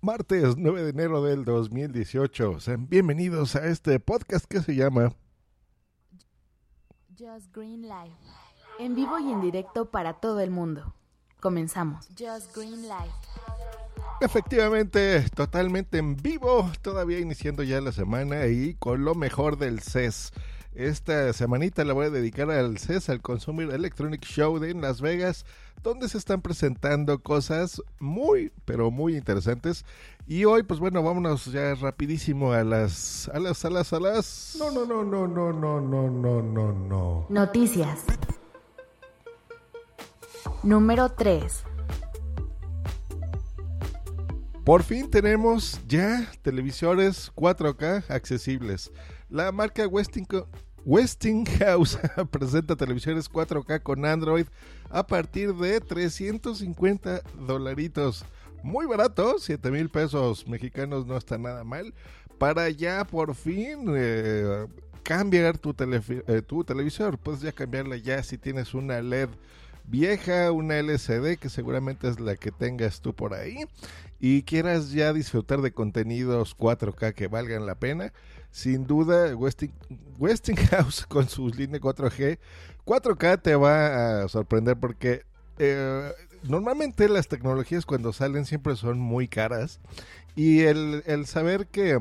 Martes 9 de enero del 2018. Sean bienvenidos a este podcast que se llama Just Green Life. En vivo y en directo para todo el mundo. Comenzamos. Just Green Life. Efectivamente, totalmente en vivo, todavía iniciando ya la semana y con lo mejor del CES. Esta semanita la voy a dedicar al CES, al Consumer Electronic Show de Las Vegas, donde se están presentando cosas muy, pero muy interesantes. Y hoy, pues bueno, vámonos ya rapidísimo a las, a las, a las, a las... No, no, no, no, no, no, no, no, no, no. Noticias. Número 3. Por fin tenemos ya televisores 4K accesibles. La marca Westinghouse presenta televisores 4K con Android a partir de 350 dolaritos. Muy barato, 7 mil pesos mexicanos no está nada mal. Para ya por fin eh, cambiar tu, eh, tu televisor. Puedes ya cambiarla ya si tienes una LED vieja, una LCD que seguramente es la que tengas tú por ahí y quieras ya disfrutar de contenidos 4K que valgan la pena, sin duda Westinghouse con su línea 4G, 4K te va a sorprender porque eh, normalmente las tecnologías cuando salen siempre son muy caras y el, el saber que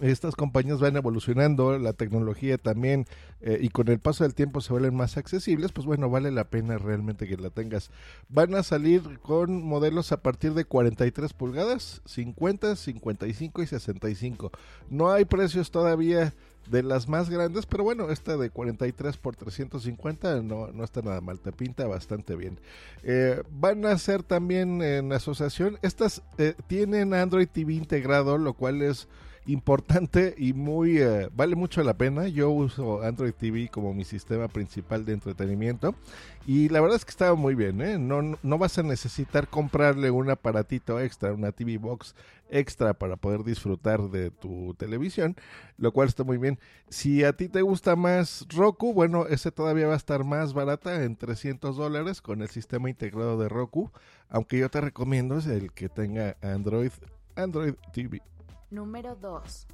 estas compañías van evolucionando, la tecnología también, eh, y con el paso del tiempo se vuelven más accesibles, pues bueno, vale la pena realmente que la tengas. Van a salir con modelos a partir de 43 pulgadas, 50, 55 y 65. No hay precios todavía de las más grandes, pero bueno, esta de 43 por 350 no, no está nada mal, te pinta bastante bien. Eh, van a ser también en asociación, estas eh, tienen Android TV integrado, lo cual es importante y muy eh, vale mucho la pena. Yo uso Android TV como mi sistema principal de entretenimiento y la verdad es que estaba muy bien. ¿eh? No, no vas a necesitar comprarle un aparatito extra, una TV Box extra para poder disfrutar de tu televisión, lo cual está muy bien. Si a ti te gusta más Roku, bueno, ese todavía va a estar más barata en 300 dólares con el sistema integrado de Roku, aunque yo te recomiendo es el que tenga Android Android TV. Número 2.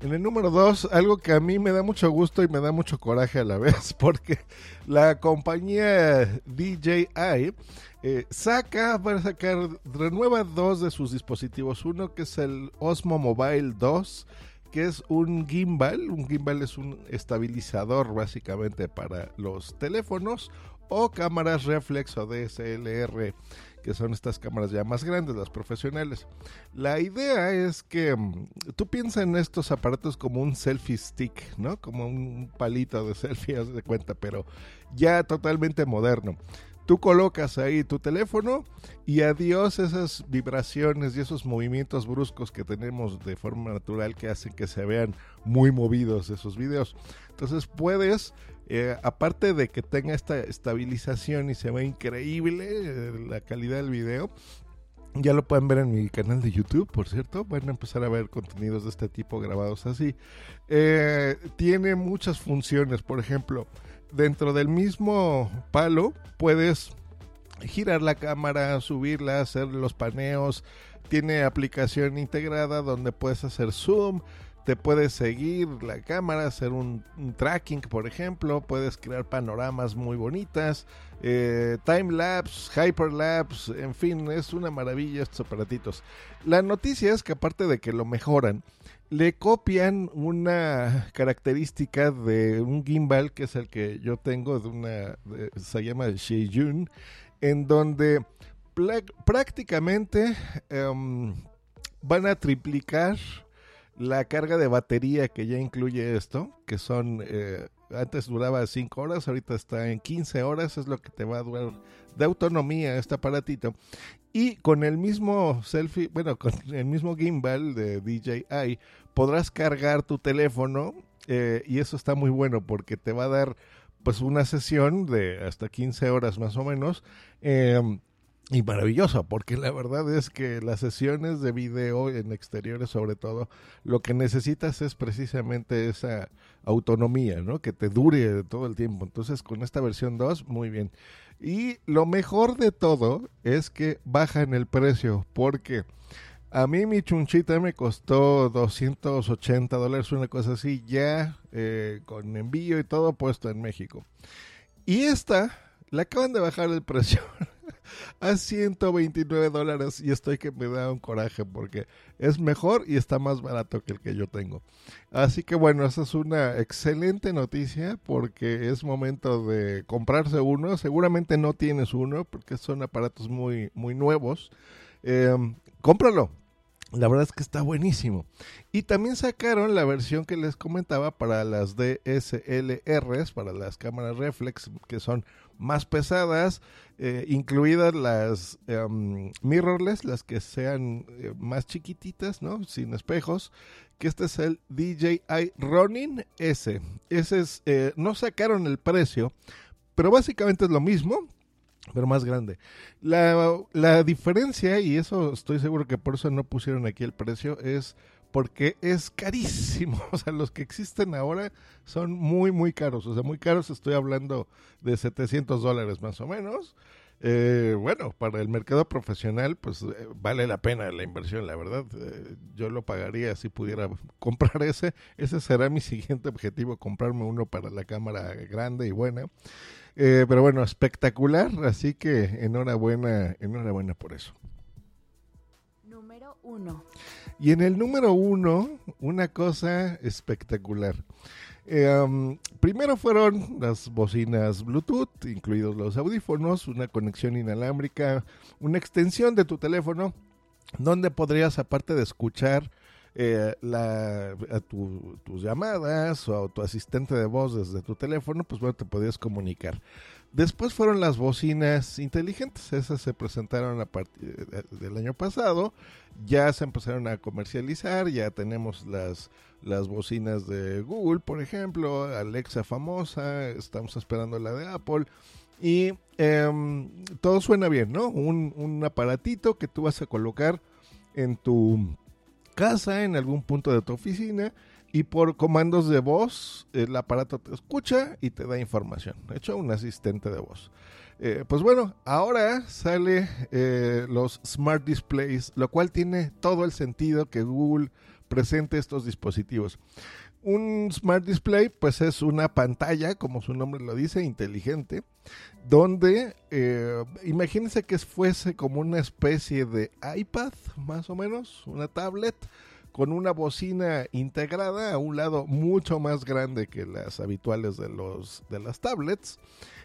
En el número 2, algo que a mí me da mucho gusto y me da mucho coraje a la vez, porque la compañía DJI eh, saca, va a sacar, renueva dos de sus dispositivos. Uno que es el Osmo Mobile 2, que es un gimbal. Un gimbal es un estabilizador básicamente para los teléfonos o cámaras reflex o DSLR que son estas cámaras ya más grandes, las profesionales. La idea es que mm, tú piensas en estos aparatos como un selfie stick, ¿no? Como un palito de selfie, haz de cuenta, pero ya totalmente moderno. Tú colocas ahí tu teléfono y adiós esas vibraciones y esos movimientos bruscos que tenemos de forma natural que hacen que se vean muy movidos esos videos. Entonces puedes eh, aparte de que tenga esta estabilización y se ve increíble eh, la calidad del video, ya lo pueden ver en mi canal de YouTube, por cierto. Van a empezar a ver contenidos de este tipo grabados así. Eh, tiene muchas funciones. Por ejemplo, dentro del mismo palo puedes girar la cámara, subirla, hacer los paneos. Tiene aplicación integrada donde puedes hacer zoom, te puedes seguir la cámara, hacer un, tracking, por ejemplo, puedes crear panoramas muy bonitas, eh, time lapse, hyperlapse, en fin, es una maravilla estos aparatitos. La noticia es que aparte de que lo mejoran, le copian una característica de un gimbal que es el que yo tengo de una se llama Sheijun en donde prácticamente em, van a triplicar la carga de batería que ya incluye esto, que son, eh, antes duraba 5 horas, ahorita está en 15 horas, es lo que te va a durar de autonomía este aparatito. Y con el mismo selfie, bueno, con el mismo gimbal de DJI, podrás cargar tu teléfono eh, y eso está muy bueno porque te va a dar pues una sesión de hasta 15 horas más o menos. Eh, y maravillosa, porque la verdad es que las sesiones de video en exteriores sobre todo, lo que necesitas es precisamente esa autonomía, ¿no? Que te dure todo el tiempo. Entonces, con esta versión 2, muy bien. Y lo mejor de todo es que baja en el precio, porque a mí mi chunchita me costó 280 dólares, una cosa así, ya eh, con envío y todo puesto en México. Y esta, la acaban de bajar el precio. a 129 dólares y estoy que me da un coraje porque es mejor y está más barato que el que yo tengo. Así que bueno, esa es una excelente noticia porque es momento de comprarse uno. Seguramente no tienes uno porque son aparatos muy, muy nuevos. Eh, cómpralo, la verdad es que está buenísimo. Y también sacaron la versión que les comentaba para las DSLRs, para las cámaras reflex, que son más pesadas, eh, incluidas las em, mirrorless, las que sean eh, más chiquititas, ¿no? Sin espejos. Que este es el DJI Ronin S. Ese es, eh, no sacaron el precio, pero básicamente es lo mismo pero más grande. La, la diferencia, y eso estoy seguro que por eso no pusieron aquí el precio, es porque es carísimo. O sea, los que existen ahora son muy, muy caros. O sea, muy caros, estoy hablando de 700 dólares más o menos. Eh, bueno, para el mercado profesional, pues eh, vale la pena la inversión, la verdad. Eh, yo lo pagaría si pudiera comprar ese. Ese será mi siguiente objetivo, comprarme uno para la cámara grande y buena. Pero bueno, espectacular, así que enhorabuena, enhorabuena por eso. Número uno. Y en el número uno, una cosa espectacular. Eh, primero fueron las bocinas Bluetooth, incluidos los audífonos, una conexión inalámbrica, una extensión de tu teléfono, donde podrías, aparte de escuchar eh, la, tus llamadas o a tu asistente de voz desde tu teléfono, pues bueno, te podías comunicar. Después fueron las bocinas inteligentes, esas se presentaron a partir del año pasado, ya se empezaron a comercializar, ya tenemos las, las bocinas de Google, por ejemplo, Alexa famosa, estamos esperando la de Apple. Y em, todo suena bien, ¿no? Un, un aparatito que tú vas a colocar en tu casa, en algún punto de tu oficina, y por comandos de voz el aparato te escucha y te da información. De hecho, un asistente de voz. Eh, pues bueno, ahora sale eh, los Smart Displays, lo cual tiene todo el sentido que Google presente estos dispositivos. Un Smart Display, pues es una pantalla, como su nombre lo dice, inteligente, donde eh, imagínense que fuese como una especie de iPad, más o menos, una tablet, con una bocina integrada a un lado mucho más grande que las habituales de, los, de las tablets,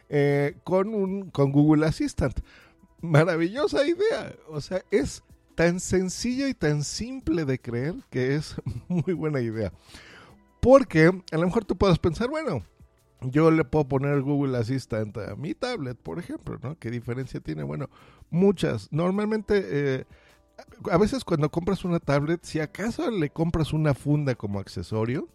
eh, con, un, con Google Assistant. Maravillosa idea, o sea, es tan sencilla y tan simple de creer que es muy buena idea. Porque a lo mejor tú puedes pensar, bueno, yo le puedo poner Google Assistant a mi tablet, por ejemplo, ¿no? ¿Qué diferencia tiene? Bueno, muchas. Normalmente, eh, a veces cuando compras una tablet, si acaso le compras una funda como accesorio,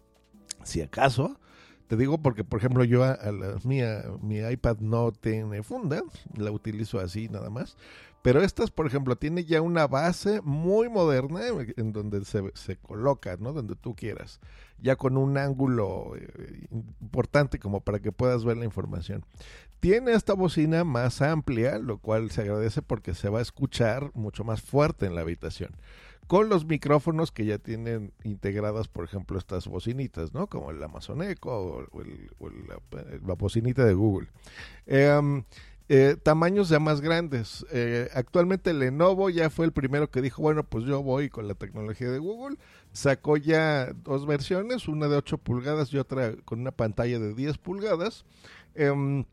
si acaso, te digo porque, por ejemplo, yo a, la mía, mi iPad no tiene funda, la utilizo así nada más. Pero estas, por ejemplo, tiene ya una base muy moderna en donde se, se coloca, ¿no? Donde tú quieras. Ya con un ángulo eh, importante como para que puedas ver la información. Tiene esta bocina más amplia, lo cual se agradece porque se va a escuchar mucho más fuerte en la habitación con los micrófonos que ya tienen integradas, por ejemplo, estas bocinitas, ¿no? Como el Amazon Echo o, la, bocinita de Google. Em, eh, tamaños ya más grandes. Eh, actualmente Lenovo ya fue el primero que dijo, bueno, pues yo voy con la tecnología de Google. Sacó ya dos versiones, una de 8 pulgadas y otra con una pantalla de 10 pulgadas. Em,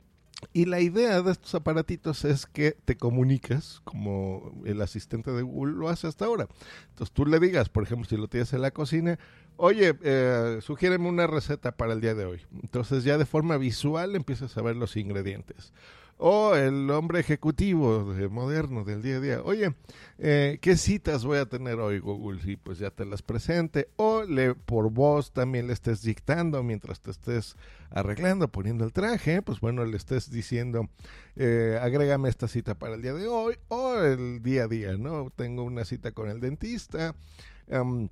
y la idea de estos aparatitos es que te comunicas como el asistente de Google lo hace hasta ahora. Entonces tú le digas, por ejemplo, si lo tienes en la cocina, oye, eh, sugiéreme una receta para el día de hoy. Entonces ya de forma visual empiezas a ver los ingredientes. O el hombre ejecutivo de, moderno del día a día. Oye, eh, ¿qué citas voy a tener hoy, Google? Y pues ya te las presente. O le, por voz también le estés dictando mientras te estés arreglando, poniendo el traje. Pues bueno, le estés diciendo, eh, agrégame esta cita para el día de hoy o el día a día, ¿no? Tengo una cita con el dentista. Em,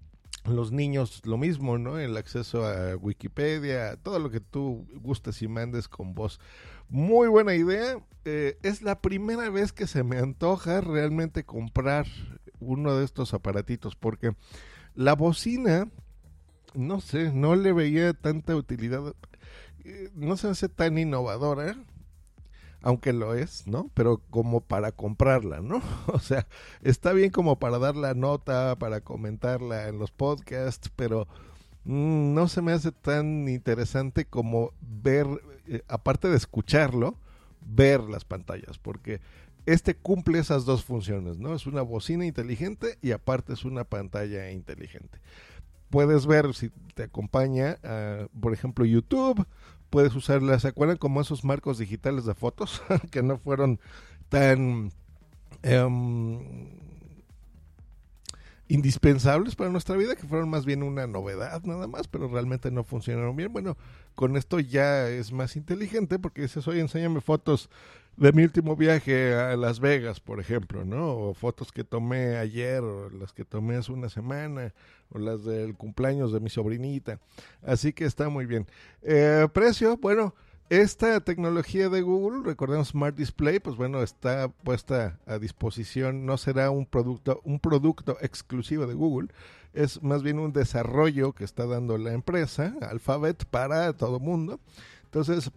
los niños lo mismo, ¿no? El acceso a Wikipedia, todo lo que tú gustes y mandes con voz. Muy buena idea. Eh, es la primera vez que se me antoja realmente comprar uno de estos aparatitos porque la bocina, no sé, no le veía tanta utilidad. Eh, no se hace tan innovadora, aunque lo es, ¿no? Pero como para comprarla, ¿no? O sea, está bien como para dar la nota, para comentarla en los podcasts, pero Mm, no se me hace tan interesante como ver, eh, aparte de escucharlo, ver las pantallas, porque este cumple esas dos funciones, ¿no? Es una bocina inteligente y aparte es una pantalla inteligente. Puedes ver si te acompaña, por ejemplo, YouTube, puedes usarla, ¿se acuerdan como esos marcos digitales de fotos que no fueron tan... Em, indispensables para nuestra vida, que fueron más bien una novedad nada más, pero realmente no funcionaron bien. Bueno, con esto ya es más inteligente porque dices, oye, enséñame fotos de mi último viaje a Las Vegas, por ejemplo, ¿no? O fotos que tomé ayer, o las que tomé hace una semana, o las del cumpleaños de mi sobrinita. Así que está muy bien. Eh, precio, bueno, esta tecnología de Google, recordemos Smart Display, pues bueno, está puesta a disposición, no será un producto, un producto exclusivo de Google, es más bien un desarrollo que está dando la empresa, Alphabet, para todo mundo. Entonces,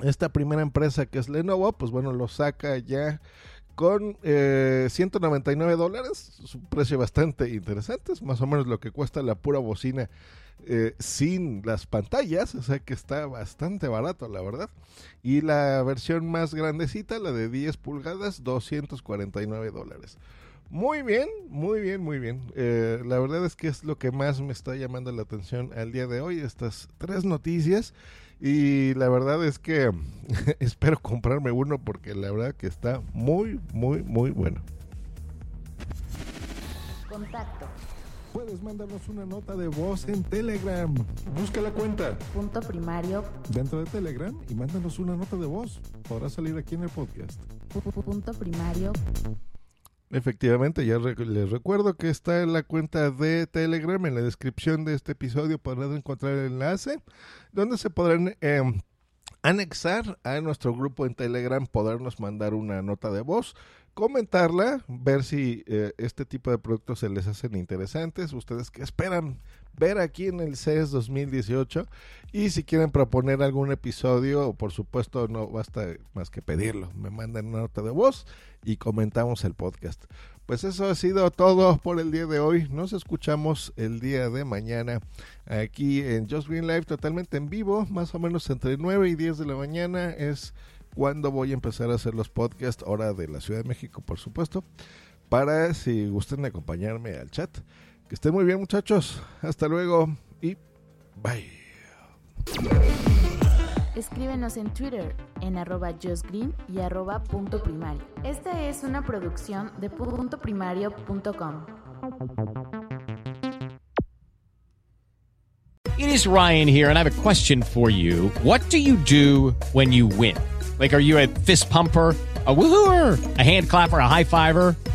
esta primera empresa que es Lenovo, pues bueno, lo saca ya con eh, 199 dólares, es un precio bastante interesante, es más o menos lo que cuesta la pura bocina eh, sin las pantallas, o sea que está bastante barato, la verdad. Y la versión más grandecita, la de 10 pulgadas, 249 dólares. Muy bien, muy bien, muy bien. Eh, la verdad es que es lo que más me está llamando la atención al día de hoy, estas tres noticias. Y la verdad es que espero comprarme uno porque la verdad que está muy, muy, muy bueno. Contacto puedes mandarnos una nota de voz en Telegram. Busca la cuenta. Punto primario. Dentro de Telegram y mándanos una nota de voz. Podrá salir aquí en el podcast. Punto primario. Efectivamente, ya les recuerdo que está en la cuenta de Telegram, en la descripción de este episodio podrán encontrar el enlace donde se podrán em, anexar a nuestro grupo en Telegram, podernos mandar una nota de voz comentarla, ver si eh, este tipo de productos se les hacen interesantes, ustedes que esperan ver aquí en el CES 2018 y si quieren proponer algún episodio, por supuesto no basta más que pedirlo, me mandan una nota de voz y comentamos el podcast. Pues eso ha sido todo por el día de hoy. Nos escuchamos el día de mañana aquí en Just Green Live totalmente en vivo, más o menos entre 9 y 10 de la mañana es cuándo voy a empezar a hacer los podcasts, hora de la Ciudad de México, por supuesto, para si gusten acompañarme al chat. Que estén muy bien, muchachos. Hasta luego y bye. Escríbenos en Twitter en arroba justgreen y arroba punto primario. Esta es una producción de puntoprimario.com. It is Ryan here and I have a question for you. What do you do when you win? Like, are you a fist pumper, a woohooer, a hand clapper, a high fiver?